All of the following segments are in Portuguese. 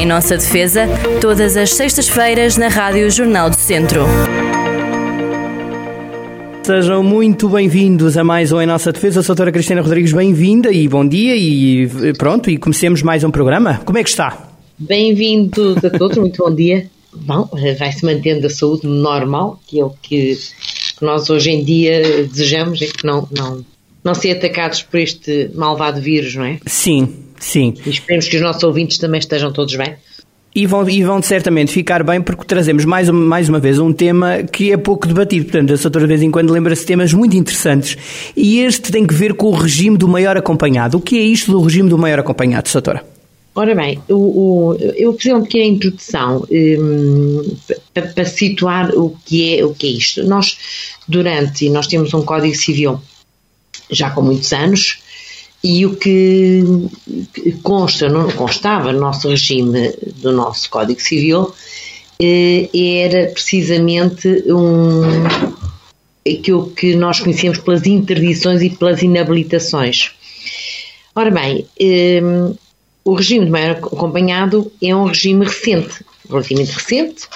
Em nossa defesa, todas as sextas-feiras na Rádio Jornal do Centro. Sejam muito bem-vindos a mais um Em Nossa Defesa. Sou a doutora Cristina Rodrigues, bem-vinda e bom dia e pronto, e comecemos mais um programa. Como é que está? Bem-vindos a todos, muito bom dia. Bom, vai-se mantendo a saúde normal, que é o que nós hoje em dia desejamos, é que não, não, não ser atacados por este malvado vírus, não é? Sim, sim. E esperemos que os nossos ouvintes também estejam todos bem. E vão, e vão certamente ficar bem porque trazemos mais, mais uma vez um tema que é pouco debatido. Portanto, a doutora de vez em quando lembra-se de temas muito interessantes. E este tem que ver com o regime do maior acompanhado. O que é isto do regime do maior acompanhado, doutora? Ora bem, o, o, eu fazer uma pequena introdução um, para, para, situar o que, é, o que é isto. Nós, durante, nós temos um Código Civil já com muitos anos, e o que consta, não constava no nosso regime do nosso Código Civil eh, era precisamente um, aquilo que nós conhecemos pelas interdições e pelas inabilitações. Ora bem, eh, o regime de maior acompanhado é um regime recente, relativamente recente.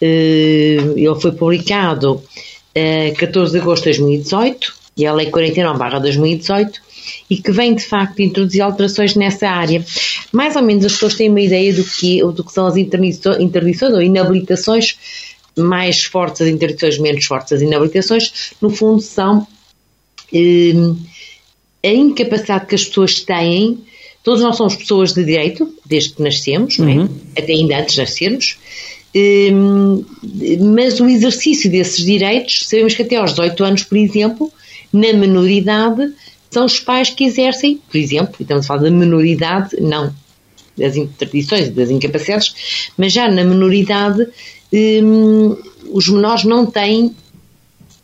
Eh, ele foi publicado a 14 de agosto de 2018 e a Lei 49/2018 e que vem de facto introduzir alterações nessa área. Mais ou menos as pessoas têm uma ideia do que, do que são as interdições ou inabilitações, mais fortes as interdições, menos fortes as inabilitações, no fundo são eh, a incapacidade que as pessoas têm. Todos nós somos pessoas de direito, desde que nascemos, uhum. é? até ainda antes de nascermos, eh, mas o exercício desses direitos, sabemos que até aos 18 anos, por exemplo, na menoridade, são os pais que exercem, por exemplo, estamos a falar da menoridade, não das interdições, das incapacidades, mas já na menoridade hum, os menores não têm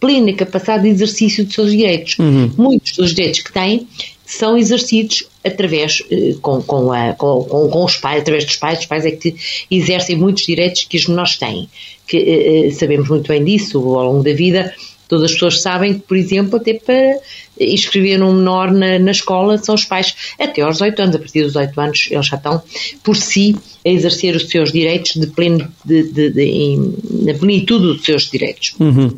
plena capacidade de exercício dos seus direitos. Uhum. Muitos dos direitos que têm são exercidos através eh, com, com, a, com, com, os pais, através dos pais, os pais é que exercem muitos direitos que os menores têm, que eh, eh sabemos muito bem disso ao longo da vida, Todas as pessoas sabem que, por exemplo, até para inscrever um menor na, na escola são os pais até aos 18 anos. A partir dos 18 anos eles já estão por si a exercer os seus direitos de pleno, de, de, de, na plenitude dos seus direitos. Uhum.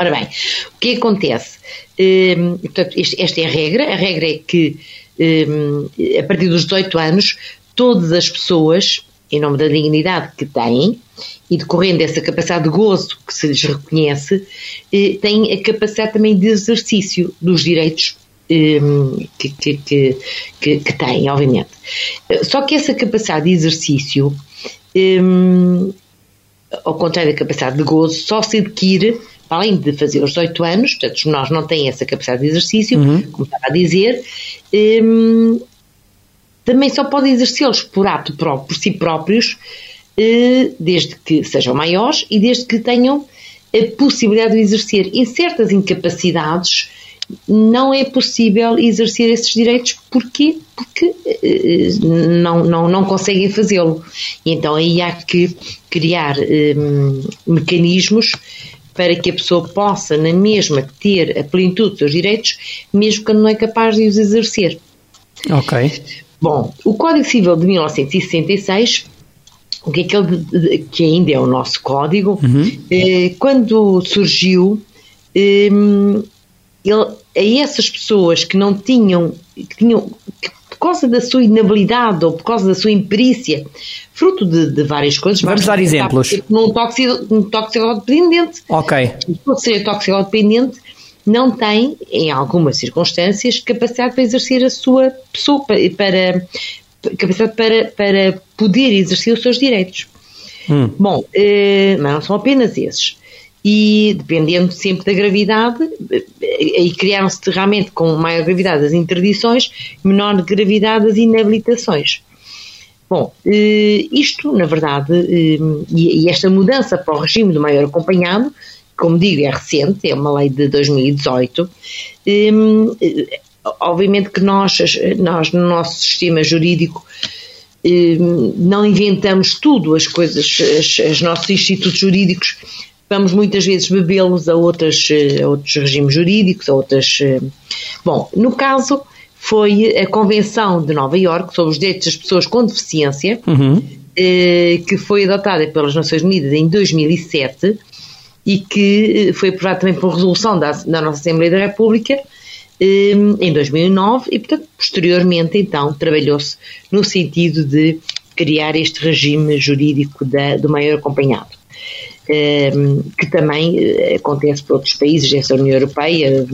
Ora bem, o que acontece? Um, portanto, este, esta é a regra. A regra é que um, a partir dos 18 anos todas as pessoas em nome da dignidade que têm e decorrendo dessa capacidade de gozo que se lhes reconhece, eh, têm a capacidade também de exercício dos direitos eh, que, que, que, que, têm, obviamente. Só que essa capacidade de exercício, eh, ao contrário da capacidade de gozo, só se adquire além de fazer os 18 anos, portanto, nós não têm essa capacidade de exercício, uhum. como estava a dizer, um, também só podem exercê-los por ato próprio, por si próprios, eh, desde que sejam maiores e desde que tenham a possibilidade de exercer. Em certas incapacidades não é possível exercer esses direitos. Porquê? Porque eh, não, não, não conseguem fazê-lo. Então aí há que criar um, mecanismos para que a pessoa possa, na mesma, ter a plenitude dos seus direitos, mesmo quando não é capaz de os exercer. Ok. Bom, o Código Civil de 1966 o que é que ele, que ainda é o nosso código, uhum. eh, quando surgiu, eh, ele, a essas pessoas que não tinham, que tinham, que por causa da sua inabilidade ou por causa da sua imperícia, fruto de, de várias coisas. Vamos dar exemplos. Num toxicodependente. Ok. Pode ser toxicodependente, não tem, em algumas circunstâncias, capacidade para exercer a sua pessoa, para, capacidade para, para poder exercer os seus direitos. Hum. Bom, eh, mas não são apenas esses. E dependendo sempre da gravidade, eh, aí criaram-se realmente com maior gravidade as interdições, menor gravidade as inabilitações. Bom, eh, isto, na verdade, e esta mudança para o regime do maior acompanhado, como digo, é recente, é uma lei de 2018, obviamente que nós, nós no nosso sistema jurídico eh, não inventamos tudo, as coisas, os nossos institutos jurídicos, vamos muitas vezes bebê-los a, outras, a outros regimes jurídicos, a outras. Eh, bom, no caso, foi a Convenção de Nova Iorque sobre os Direitos das Pessoas com Deficiência, uhum. eh, que foi adotada pelas Nações Unidas em 2007 e que eh, foi aprovada também por resolução da, da nossa Assembleia da República eh, em 2009 e, portanto, posteriormente, então, trabalhou-se no sentido de criar este regime jurídico da, do maior acompanhado. Eh, que também acontece por outros países dessa União Europeia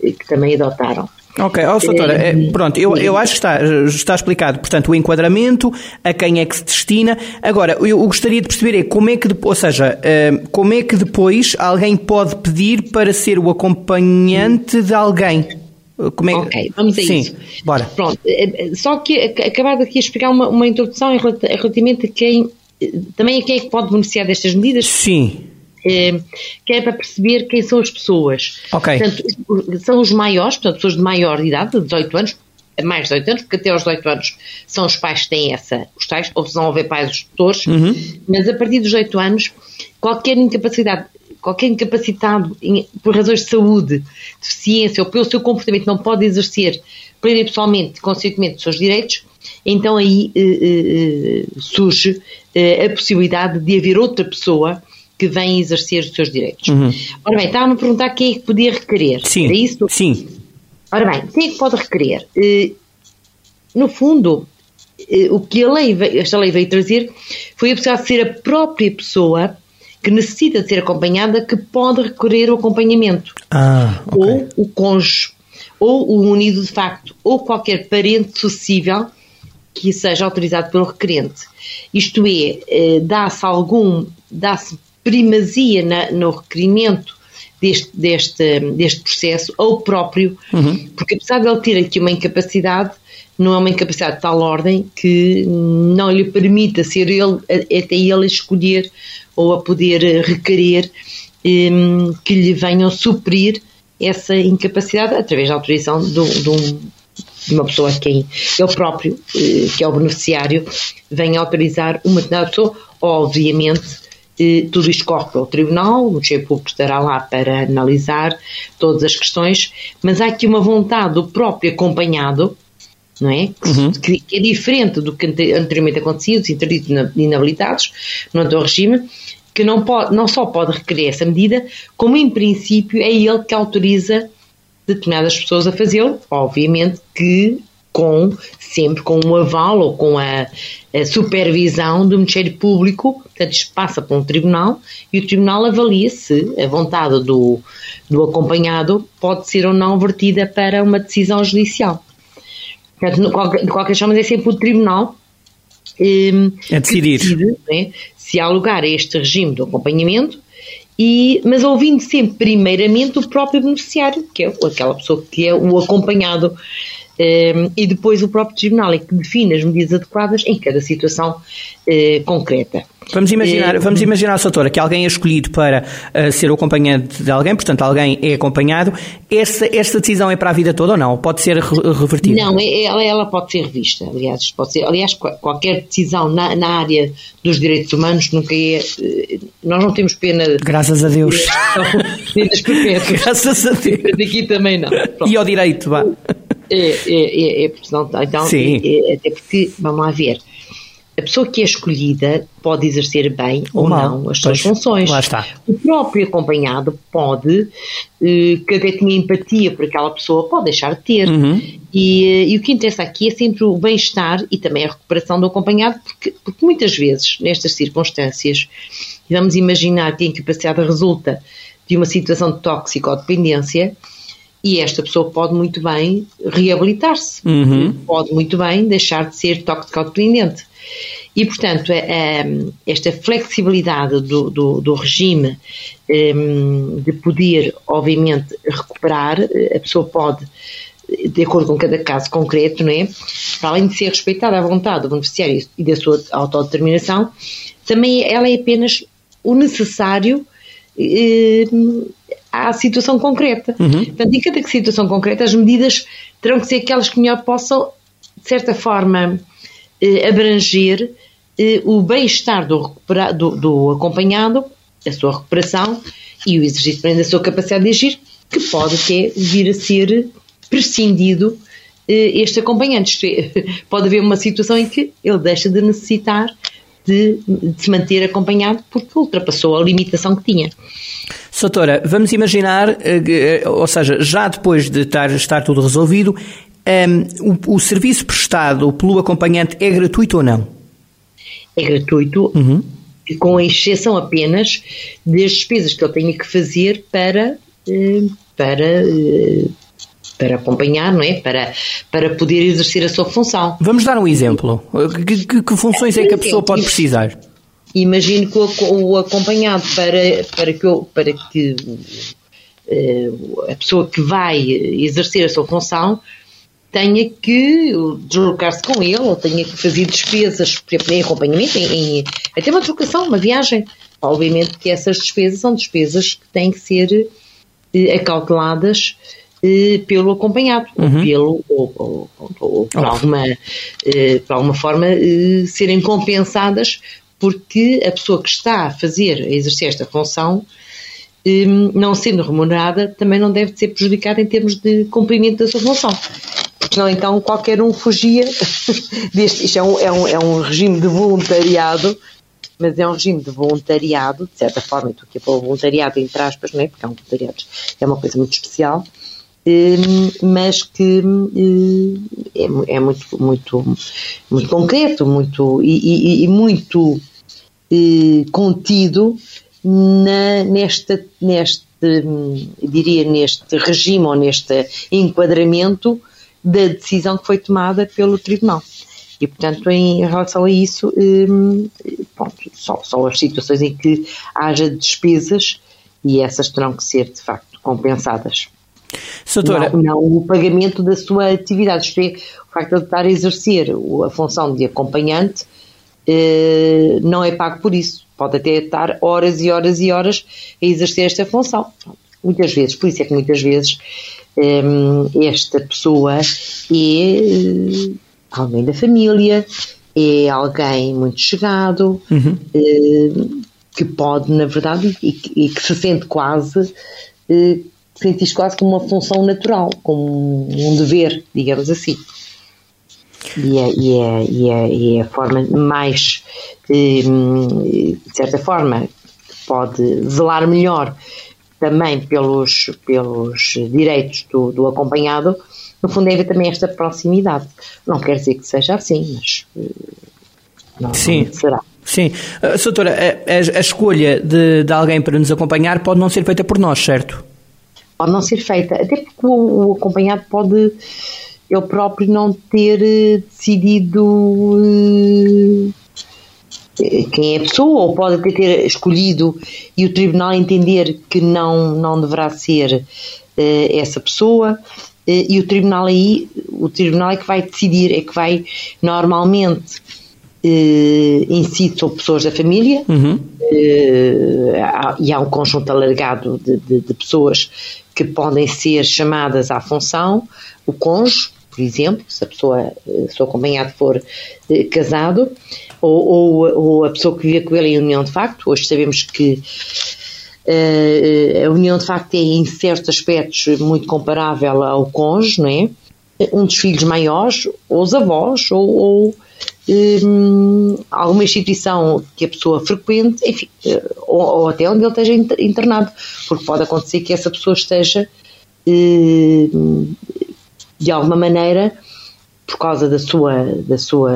que também adotaram. Ok, oh, doutora, é, pronto, eu, eu acho que está, está explicado, portanto, o enquadramento, a quem é que se destina. Agora, eu gostaria de perceber é como é que, ou seja, como é que depois alguém pode pedir para ser o acompanhante de alguém? Como é... Ok, vamos a Sim, isso. Bora. Pronto, só que acabar aqui a explicar uma, uma introdução relativamente a quem, também a quem é que pode beneficiar destas medidas. Sim que é para perceber quem são as pessoas. Ok. Portanto, são os maiores, portanto, pessoas de maior idade, de 18 anos, mais de 18 anos, porque até aos 18 anos são os pais que têm essa, os tais, ou se não houver pais, os tutores, uhum. mas a partir dos 18 anos, qualquer incapacidade, qualquer incapacitado por razões de saúde, deficiência ou pelo seu comportamento não pode exercer plena e pessoalmente, consequentemente, os seus direitos, então aí eh, eh, eh surge eh, a possibilidade de haver outra pessoa que vem exercer os seus direitos. Uhum. Ora bem, estava-me a perguntar quem é que podia requerer. Sim, Era isso? sim. Ora bem, quem é que pode requerer? Uh, no fundo, uh, o que a lei, esta lei veio trazer foi a possibilidade de ser a própria pessoa que necessita de ser acompanhada que pode requerer o acompanhamento. Ah, okay. Ou o cônjuge, ou o unido de facto, ou qualquer parente sucessível que seja autorizado pelo requerente. Isto é, dá-se algum, dá-se primazia na, no requerimento deste, deste, deste processo ao próprio, uhum. porque apesar de ele ter aqui uma incapacidade, não é uma incapacidade de tal ordem que não lhe permita ser ele, até ele a escolher ou a poder requerer um, que lhe venham suprir essa incapacidade através da autorização de, de, um, de uma pessoa a quem ele próprio, eh, que é o beneficiário, venha autorizar uma determinada pessoa, obviamente tudo isto corre para o Tribunal, o Ministério Público estará lá para analisar todas as questões, mas há aqui uma vontade do próprio acompanhado, não é? Uhum. Que, que, é diferente do que anteriormente acontecia, dos interditos inabilitados no atual regime, que não, pode, não só pode requerer essa medida, como em princípio é ele que autoriza determinadas pessoas a fazê-lo, obviamente que com sempre com o aval ou com a, a, supervisão do Ministério Público, portanto isto passa para um tribunal e o tribunal avalia se a vontade do, do acompanhado pode ser ou não vertida para uma decisão judicial. Portanto, de qualquer, forma é sempre o tribunal um, a decidir. decide, né, se há lugar a este regime do acompanhamento e, mas ouvindo sempre primeiramente o próprio beneficiário, que é aquela pessoa que é o acompanhado. Ehm, e depois o próprio tribunal é que define as medidas adequadas em cada situação eh, concreta. Vamos imaginar, vamos imaginar, doutora, que alguém é escolhido para uh, ser o acompanhante de alguém, portanto, alguém é acompanhado. Essa, esta decisão é para a vida toda ou não? Pode ser revertida? Não, é, é, ela, ela pode ser revista. Aliás, pode ser, aliás qualquer decisão na, na área dos direitos humanos nunca é. Eh, nós não temos pena. Graças a Deus. Graças a Deus. Aqui também não. Pronto. E ao direito, vá. É, é, é, é, então, Sim. Até porque, vamos lá ver a pessoa que é escolhida pode exercer bem ou, ou não as suas pois, funções. Lá está. O próprio acompanhado pode, eh, que até tinha empatia por aquela pessoa, pode deixar de ter. Uhum. E, eh, e, o que interessa aqui é sempre o bem-estar e também a recuperação do acompanhado, porque, porque muitas vezes, nestas circunstâncias, vamos imaginar que a incapacidade resulta de uma situação de toxicodependência, e esta pessoa pode muito bem reabilitar-se, uhum. pode muito bem deixar de ser toxicodependente. E, portanto, é, é, esta flexibilidade do, do, do regime um, de poder, obviamente, recuperar, a pessoa pode, de acordo com cada caso concreto, não é? para além de ser respeitada à vontade do beneficiário e da sua autodeterminação, também ela é apenas o necessário um, à situação concreta. Uhum. Portanto, em cada situação concreta, as medidas terão que ser aquelas que melhor possam, de certa forma, eh, abranger eh, o bem-estar do, do, do, acompanhado, a sua recuperação e o exercício da sua capacidade de agir, que pode até vir a ser prescindido este acompanhante. Pode haver uma situação em que ele deixa de necessitar de, de se manter acompanhado porque ultrapassou a limitação que tinha. Soutora, vamos imaginar, ou seja, já depois de estar, estar tudo resolvido, um, o, o, serviço prestado pelo acompanhante é gratuito ou não? É gratuito, uhum. com exceção apenas das despesas que ele tenha que fazer para, eh, para, eh, para acompanhar, não é? Para, para poder exercer a sua função. Vamos dar um exemplo. Que, que, que funções é que a pessoa pode precisar? Imagino que o, o acompanhado para, para que, para que eh, a pessoa que vai exercer a sua função tenha que deslocar-se com ele, ou tenha que fazer despesas, por exemplo, em acompanhamento, em, em, até uma deslocação, uma viagem. Obviamente que essas despesas são despesas que têm que ser eh, acalculadas eh, pelo acompanhado, uhum. ou, pelo, ou, ou, ou por, oh. alguma, eh, por alguma forma serem compensadas porque a pessoa que está a fazer, a exercer esta função, eh, não sendo remunerada, também não deve ser prejudicada em termos de cumprimento da sua função senão então qualquer um fugia deste. Isto é um, é um, é um regime de voluntariado, mas é um regime de voluntariado, de certa forma, estou aqui a voluntariado entre aspas, não é? Porque é um voluntariado, é uma coisa muito especial, hum, mas que hum, é, é muito, muito, muito concreto muito, e, e, e muito eh, contido na, nesta, neste, hum, diria, neste regime ou neste enquadramento da decisão que foi tomada pelo Tribunal. E, portanto, em relação a isso, hum, pronto, só, só as situações em que haja despesas e essas terão que ser, de facto, compensadas. Doutora. Não, não, o pagamento da sua atividade, isto é, o facto de estar a exercer a função de acompanhante não é pago por isso. Pode até estar horas e horas e horas a exercer esta função. Muitas vezes, por isso é que muitas vezes um, esta pessoa é uh, alguém da família, é alguém muito chegado, uhum. uh, que pode, na verdade, e, e, que se sente quase, sente isto quase como uma função natural, como um dever, digamos assim. E é, e é, e é, e a forma mais, de certa forma, pode zelar melhor também pelos, pelos direitos do, do acompanhado, no fundo é haver também esta proximidade. Não quer dizer que seja assim, mas eh, não, Sim. Não será. Sim. Uh, doutora, a, a, a escolha de, de, alguém para nos acompanhar pode não ser feita por nós, certo? Pode não ser feita, até porque o, o acompanhado pode ele próprio não ter eh, decidido uh, quem é a pessoa, ou pode até ter escolhido e o tribunal entender que não, não deverá ser uh, essa pessoa. E o tribunal aí, o tribunal é que vai decidir, é que vai normalmente em si são pessoas da família uhum. há, e há um conjunto alargado de, de, de, pessoas que podem ser chamadas à função, o cônjuge, por exemplo, se a pessoa, se o acompanhado for casado, ou, ou, ou, a pessoa que vive com ele em união de facto. Hoje sabemos que uh, a união de facto é, em certos aspectos, muito comparável ao cônjuge, não é? Um dos filhos maiores, ou os avós, ou, ou um, alguma instituição que a pessoa frequente, enfim, ou, ou, até onde ele esteja internado, porque pode acontecer que essa pessoa esteja de alguma maneira por causa da sua, da sua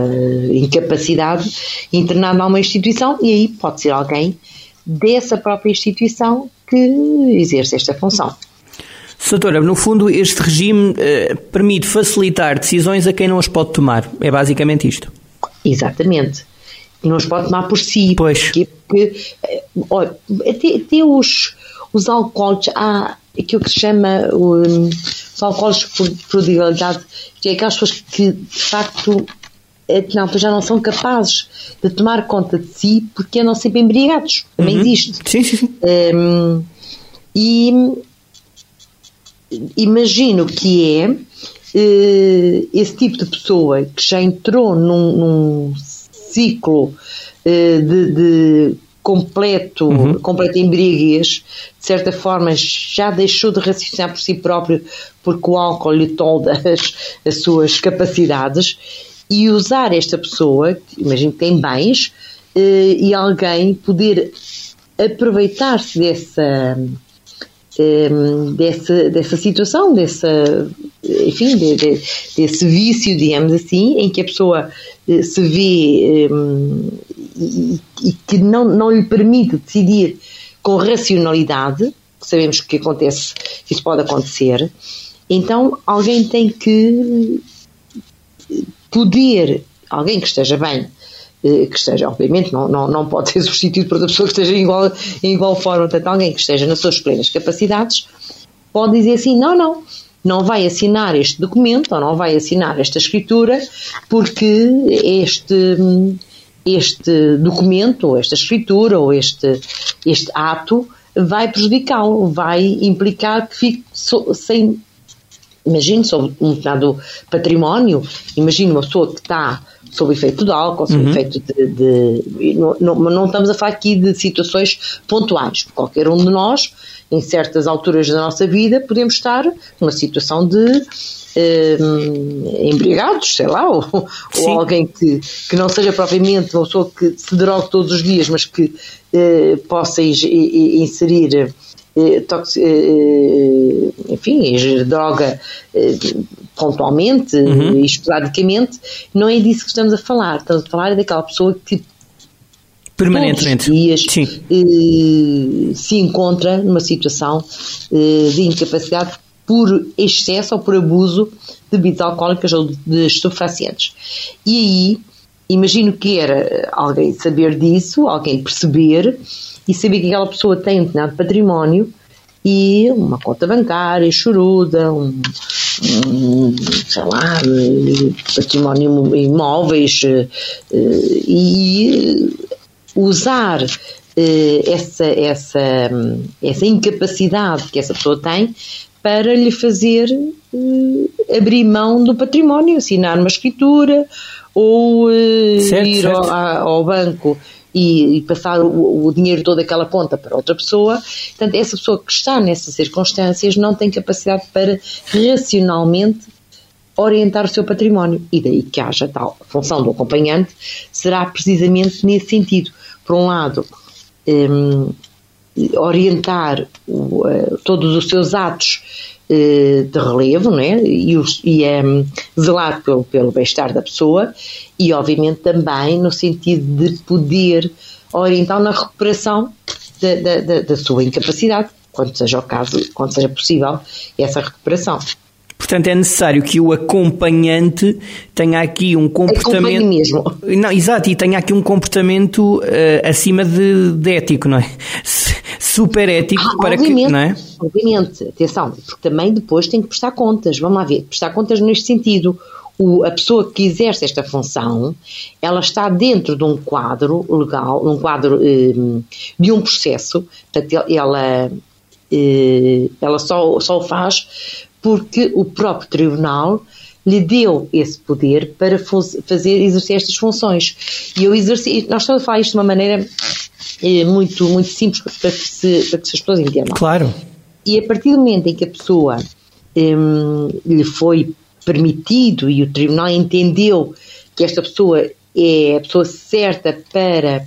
incapacidade, internado numa instituição e aí pode ser alguém dessa própria instituição que exerce esta função. Doutora, no fundo, este regime eh, permite facilitar decisões a quem não as pode tomar. É basicamente isto. Exatamente. Não as pode tomar por si. Pois. Porque, porque eh, olha, até, até os, os alcoólicos, há aquilo que se chama um, os alcoólicos por prodigalidade, que é aquelas pessoas que de facto é não, já não são capazes de tomar conta de si porque andam sempre embriagados. Também uhum. existe. Sim, sim, sim. Um, e imagino que é uh, esse tipo de pessoa que já entrou num, num ciclo uh, de, de completo, uhum. completa embriaguez, de certa forma já deixou de raciocinar por si próprio porque o álcool lhe tolda as, as suas capacidades e usar esta pessoa, imagino que tem bens, eh, e alguém poder aproveitar-se dessa, eh, dessa, dessa situação, dessa, enfim, de, de, desse vício, digamos assim, em que a pessoa eh, se vê e, que não, não lhe permite decidir com racionalidade, sabemos que acontece, que isso pode acontecer, então alguém tem que poder, alguém que esteja bem, eh, que esteja, obviamente, não, não, não pode ser substituído por outra pessoa que esteja em igual, em igual forma, portanto, alguém que esteja nas suas plenas capacidades, pode dizer assim: não, não, não vai assinar este documento ou não vai assinar esta escritura porque este, este documento, ou esta escritura, ou este, este ato vai prejudicá-lo, vai implicar que fique so, sem. Imagino sobre um determinado património, imagino uma pessoa que está sob efeito de álcool, sob uhum. efeito de. de não, não, não, estamos a falar aqui de situações pontuais. Qualquer um de nós, em certas alturas da nossa vida, podemos estar numa situação de. Eh, embriagados, sei lá, ou, ou, alguém que, que não seja propriamente uma pessoa que se drogue todos os dias, mas que eh, possa inserir eh, tox, enfim, droga pontualmente uhum. esporadicamente, não é disso que estamos a falar. Estamos a falar daquela pessoa que permanentemente dias, se encontra numa situação de incapacidade por excesso ou por abuso de bebidas alcoólicas ou de estupefacientes. E aí, imagino que era alguém saber disso, alguém perceber e saber que aquela pessoa tem um determinado património e uma conta bancária choruda, um, um sei lá, património imóveis eh, e usar eh, essa, essa, essa incapacidade que essa pessoa tem para lhe fazer eh, abrir mão do património, assinar uma escritura ou certo, ir certo. Ao, ao banco e, e passar o, o, dinheiro todo daquela conta para outra pessoa. Portanto, essa pessoa que está nessas circunstâncias não tem capacidade para racionalmente orientar o seu património. E daí que haja tal função do acompanhante, será precisamente nesse sentido. Por um lado, um, orientar o, uh, todos os seus atos uh, de relevo né? e, os, e um, zelar pelo, pelo bem-estar da pessoa e, obviamente, também no sentido de poder orientar na recuperação da, da, da, da sua incapacidade, quando seja o caso, quando seja possível essa recuperação. Portanto, é necessário que o acompanhante tenha aqui um comportamento. mesmo. Não, exato, e tenha aqui um comportamento uh, acima de, de, ético, não é? Super ético ah, para que. Não é? Obviamente, atenção, porque também depois tem que prestar contas. Vamos lá ver, prestar contas neste sentido. O, a pessoa que exerce esta função, ela está dentro de um quadro legal, um quadro um, de um processo, portanto, ela, eh, ela só, só o faz porque o próprio tribunal lhe deu esse poder para fazer exercer estas funções. E eu exerci, nós estamos a falar isto de uma maneira eh, muito, muito simples para que, se, para que as pessoas entendam. Claro. E a partir do momento em que a pessoa um, lhe foi permitido e o tribunal entendeu que esta pessoa é a pessoa certa para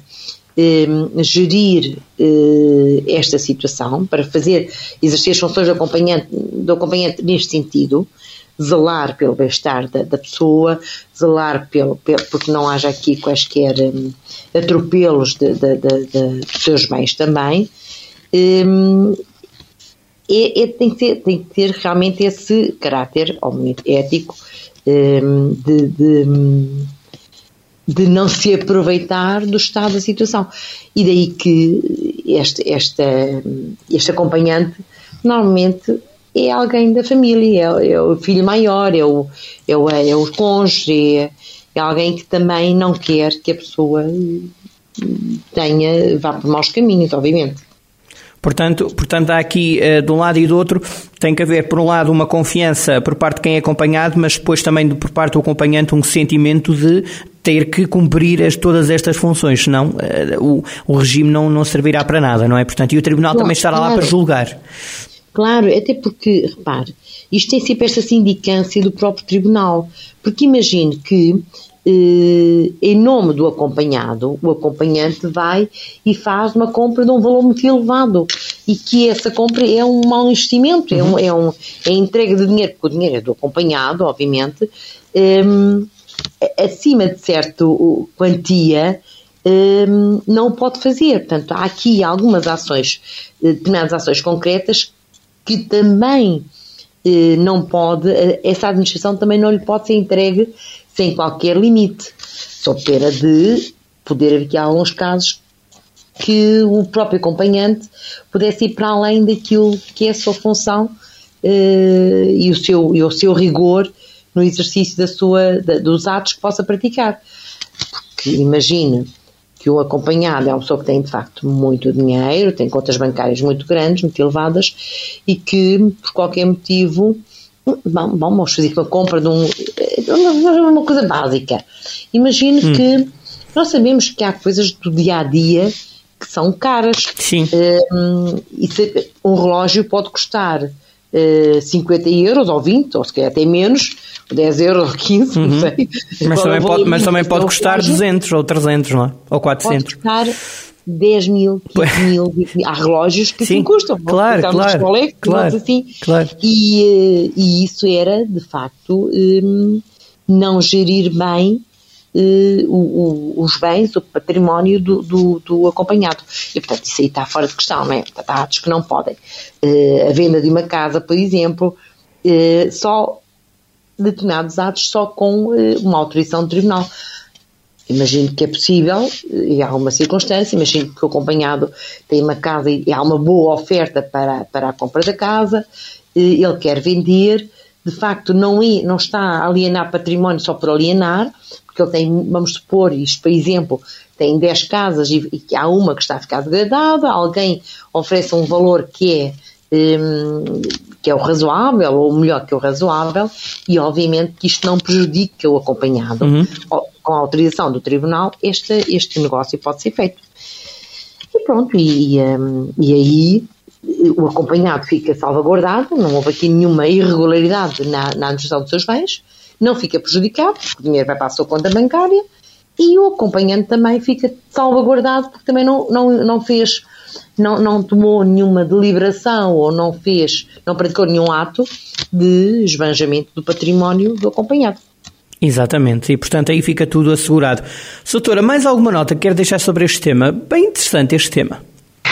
gerir uh, esta situação, para fazer, exercer as funções do acompanhante, do acompanhante neste sentido, zelar pelo bem-estar da, da, pessoa, zelar pelo, pelo, porque não haja aqui quaisquer um, atropelos de, de, de, dos seus bens também. Um, é, é, tem, que ter, tem que ter realmente esse caráter, obviamente, ético, um, de, de não se aproveitar do estado da situação. E daí que este, esta, este acompanhante normalmente é alguém da família, é, é o filho maior, é o, é o, é o cônjuge, é, é alguém que também não quer que a pessoa tenha, vá por maus caminhos, obviamente. Portanto, portanto, há aqui, eh, de um lado e do outro, tem que haver, por um lado, uma confiança por parte de quem é acompanhado, mas depois também por parte do acompanhante um sentimento de ter que cumprir as, todas estas funções, senão uh, o, o regime não, não servirá para nada, não é? Portanto, e o Tribunal também estará claro. lá para julgar. Claro, até porque, repare, isto tem sempre esta sindicância do próprio Tribunal, porque imagine que eh, em nome do acompanhado, o acompanhante vai e faz uma compra de um valor muito elevado e que essa compra é um mau investimento, uhum. é, um, é, um, é entrega de dinheiro, porque o dinheiro é do acompanhado, obviamente, um, acima de certa quantia, um, não pode fazer. Portanto, há aqui algumas ações, eh, determinadas ações concretas que também eh, não pode, eh, essa administração também não lhe pode ser entregue sem qualquer limite, sob pena de poder haver aqui alguns casos que o próprio acompanhante pudesse ir para além daquilo que é a sua função uh, e, o seu, e o seu rigor no exercício da sua, da, dos atos que possa praticar. Porque imagina que o acompanhado é uma pessoa que tem de facto muito dinheiro, tem contas bancárias muito grandes, muito elevadas e que por qualquer motivo Bom, vamos fazer uma compra de um. Uma coisa básica. Imagine hum. que nós sabemos que há coisas do dia a dia que são caras. Sim. Uh, um relógio pode custar uh, 50 euros ou 20, ou se calhar até menos, 10 euros ou 15, uhum. não sei. Mas também pode, mas também pode custar 200 ou 300, não é? Ou 400. Pode custar 10 mil, 15 mil, 20 mil. Há relógios que Sim, assim custam. Claro, claro, colegas, claro, assim. claro. E, eh, e isso era, de facto, um, não gerir bem o, o, os bens, o património do, do, do, acompanhado. E, portanto, isso aí está fora de questão, não é? Portanto, há atos que não podem. Uh, a venda de uma casa, por exemplo, uh, só determinados atos só com uma autorização do tribunal. Imagino que é possível, e há alguma circunstância, imagino que o acompanhado tem uma casa e há uma boa oferta para, para a compra da casa, ele quer vender, de facto não, é, não está a alienar património só por alienar, porque ele tem, vamos supor, isto por exemplo, tem 10 casas e, e há uma que está a ficar degradada, alguém oferece um valor que é um, que é o razoável, ou melhor que o razoável, e obviamente que isto não prejudica o acompanhado. Uhum com a autorização do tribunal, este, este negócio pode ser feito. E pronto, e, e aí o acompanhado fica salvaguardado, não houve aqui nenhuma irregularidade na, na administração dos seus bens, não fica prejudicado, porque o dinheiro vai para a sua conta bancária, e o acompanhante também fica salvaguardado, porque também não, não, não fez, não, não tomou nenhuma deliberação ou não fez, não praticou nenhum ato de esbanjamento do património do acompanhado. Exatamente, e portanto aí fica tudo assegurado. Soutora, mais alguma nota que quer deixar sobre este tema? Bem interessante este tema.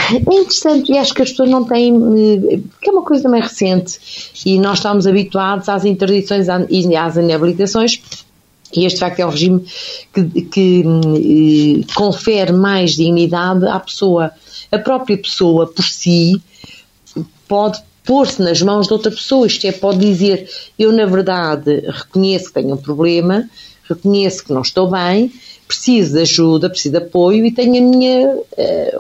É interessante e acho que as pessoas não têm, eh, porque é uma coisa também recente e nós estamos habituados às interdições e às inabilitações e este, de facto, é um regime que, que eh, confere mais dignidade à pessoa. A própria pessoa, por si, pode pôr-se nas mãos de outra pessoa. Isto é, pode dizer: eu, na verdade, reconheço que tenho um problema, reconheço que não estou bem, preciso de ajuda, preciso de apoio e tenho a minha, eh,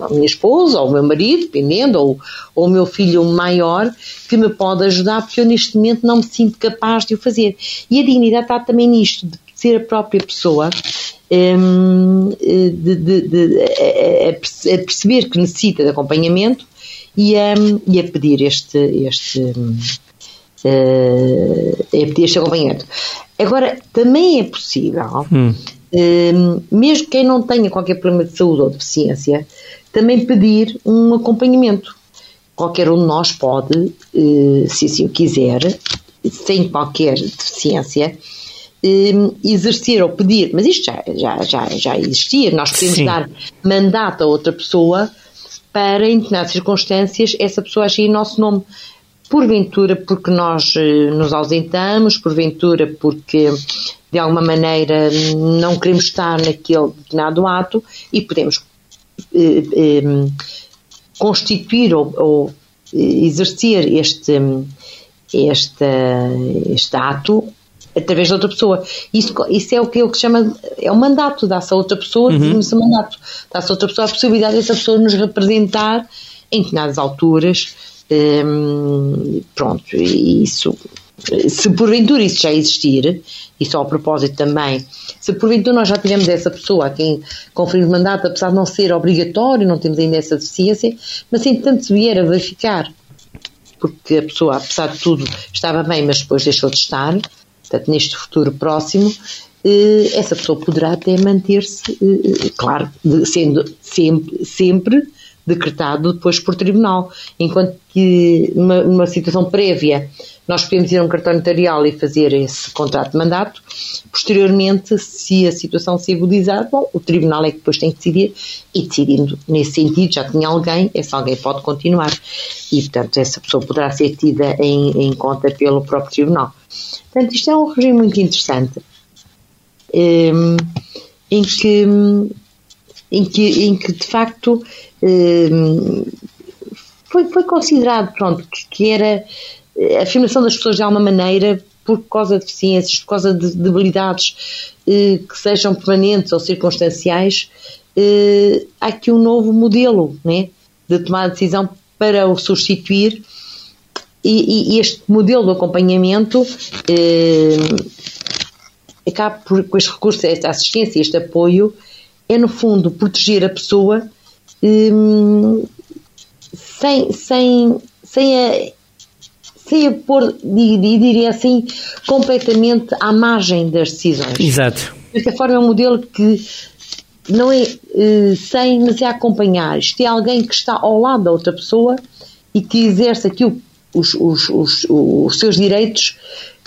a minha esposa, ou o meu marido, dependendo, ou, ou o meu filho maior, que me pode ajudar, porque eu neste momento não me sinto capaz de o fazer. E a dignidade está também nisto, de ser a própria pessoa. Ehm, de, de, de, a, a perceber que necessita de acompanhamento e a, e a pedir este, este, uh, pedir este acompanhamento. Agora, também é possível, hum. Uh, mesmo quem não tenha qualquer problema de saúde ou deficiência, também pedir um acompanhamento. Qualquer um de nós pode, uh, se assim o quiser, sem qualquer deficiência, exercer ou pedir, mas isto já, já, já, já existia, nós podemos Sim. dar mandato a outra pessoa para, em determinadas circunstâncias, essa pessoa agir em nosso nome. Porventura porque nós eh, nos ausentamos, porventura porque de alguma maneira não queremos estar naquele determinado ato e podemos eh, eh, constituir ou, ou, exercer este, este, este ato através de outra pessoa. Isso, isso é o que ele chama, é o mandato, dá-se a outra pessoa, uhum. esse mandato, dá-se a outra pessoa a possibilidade dessa pessoa nos representar em determinadas alturas. Um, pronto, e isso se porventura isso já existir, e só a propósito também, se porventura nós já tivemos essa pessoa a quem conferimos mandato, apesar de não ser obrigatório, não temos ainda essa deficiência, mas entretanto se vier a verificar, porque a pessoa, apesar de tudo, estava bem, mas depois deixou de estar, portanto, neste futuro próximo, eh, essa pessoa poderá até manter-se, eh, eh, claro, sendo sempre, sempre decretado depois por tribunal, enquanto que numa, numa situação prévia nós podemos ir a um cartório notarial e fazer esse contrato de mandato. Posteriormente, se a situação se agudizar, bom, o tribunal é que depois tem que decidir e decidindo nesse sentido, já tinha alguém, esse alguém pode continuar e, portanto, essa pessoa poderá ser tida em, em conta pelo próprio tribunal. Portanto, isto é um regime muito interessante um, em que em que, em que de facto um, foi, foi considerado pronto, que era a afirmação das pessoas de alguma maneira por causa de deficiências, por causa de debilidades eh, que sejam permanentes ou circunstanciais, eh, há aqui um novo modelo né, de tomar decisão para o substituir. E, e este modelo de acompanhamento eh, acaba por, com este recurso, esta assistência, este apoio, é no fundo proteger a pessoa eh, sem, sem, sem a sem a pôr, diria assim, completamente à margem das decisões. Exato. Desta forma é um modelo que não é uh, sem, mas é acompanhar. Isto é alguém que está ao lado da outra pessoa e que exerce aquilo, os, os, os, os seus direitos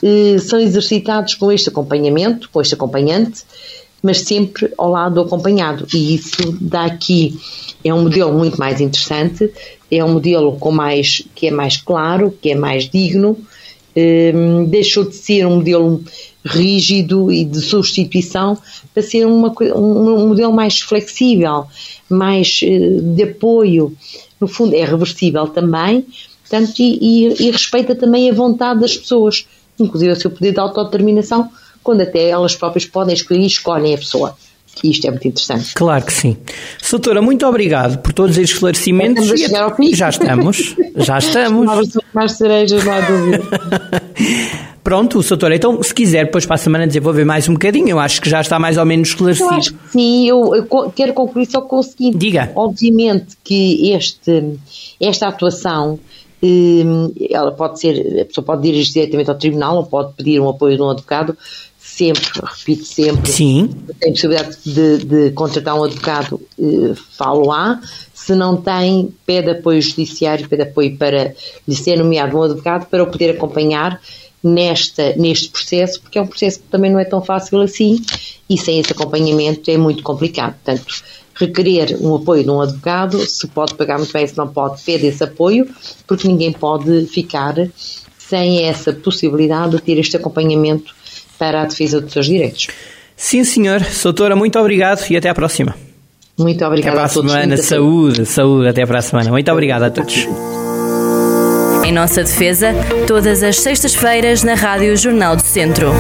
uh, são exercitados com este acompanhamento, com este acompanhante, mas sempre ao lado do acompanhado. E isso dá aqui, é um modelo muito mais interessante, é um modelo com mais, que é mais claro, que é mais digno, um, deixou de ser um modelo rígido e de substituição para ser uma, um, modelo mais flexível, mais uh, de apoio. No fundo, é reversível também, portanto, e, e, e respeita também a vontade das pessoas, inclusive o seu poder de autodeterminação, quando até elas próprias podem escolher e escolhem a pessoa. E isto é muito interessante. Claro que sim. Soutora, muito obrigado por todos estes esclarecimentos. Já estamos a ao fim. Já estamos, já estamos. Mais cerejas, não há dúvida. Pronto, Soutora, então se quiser depois para a semana desenvolver mais um bocadinho, eu acho que já está mais ou menos esclarecido. Eu acho que sim, eu, eu quero concluir só com o seguinte. Diga. Obviamente que este, esta atuação ela pode ser, a pessoa pode dirigir diretamente ao tribunal ou pode pedir um apoio de um advogado, sempre, repito sempre, Sim. tem possibilidade de, de contratar um advogado, eh, falo lá. Se não tem, pede apoio judiciário, pede apoio para lhe ser nomeado um advogado para o poder acompanhar nesta, neste processo, porque é um processo que também não é tão fácil assim e sem esse acompanhamento é muito complicado. Portanto, requerer um apoio de um advogado, se pode pagar muito bem, se não pode, pede esse apoio, porque ninguém pode ficar sem essa possibilidade de ter este acompanhamento para a defesa dos seus direitos. Sim, senhor. Soutora, muito obrigado e até à próxima. Muito obrigada até para a, a todos. semana. Saúde, saúde. Até para a semana. Muito obrigado a todos. Em nossa defesa, todas as sextas-feiras na Rádio Jornal do Centro.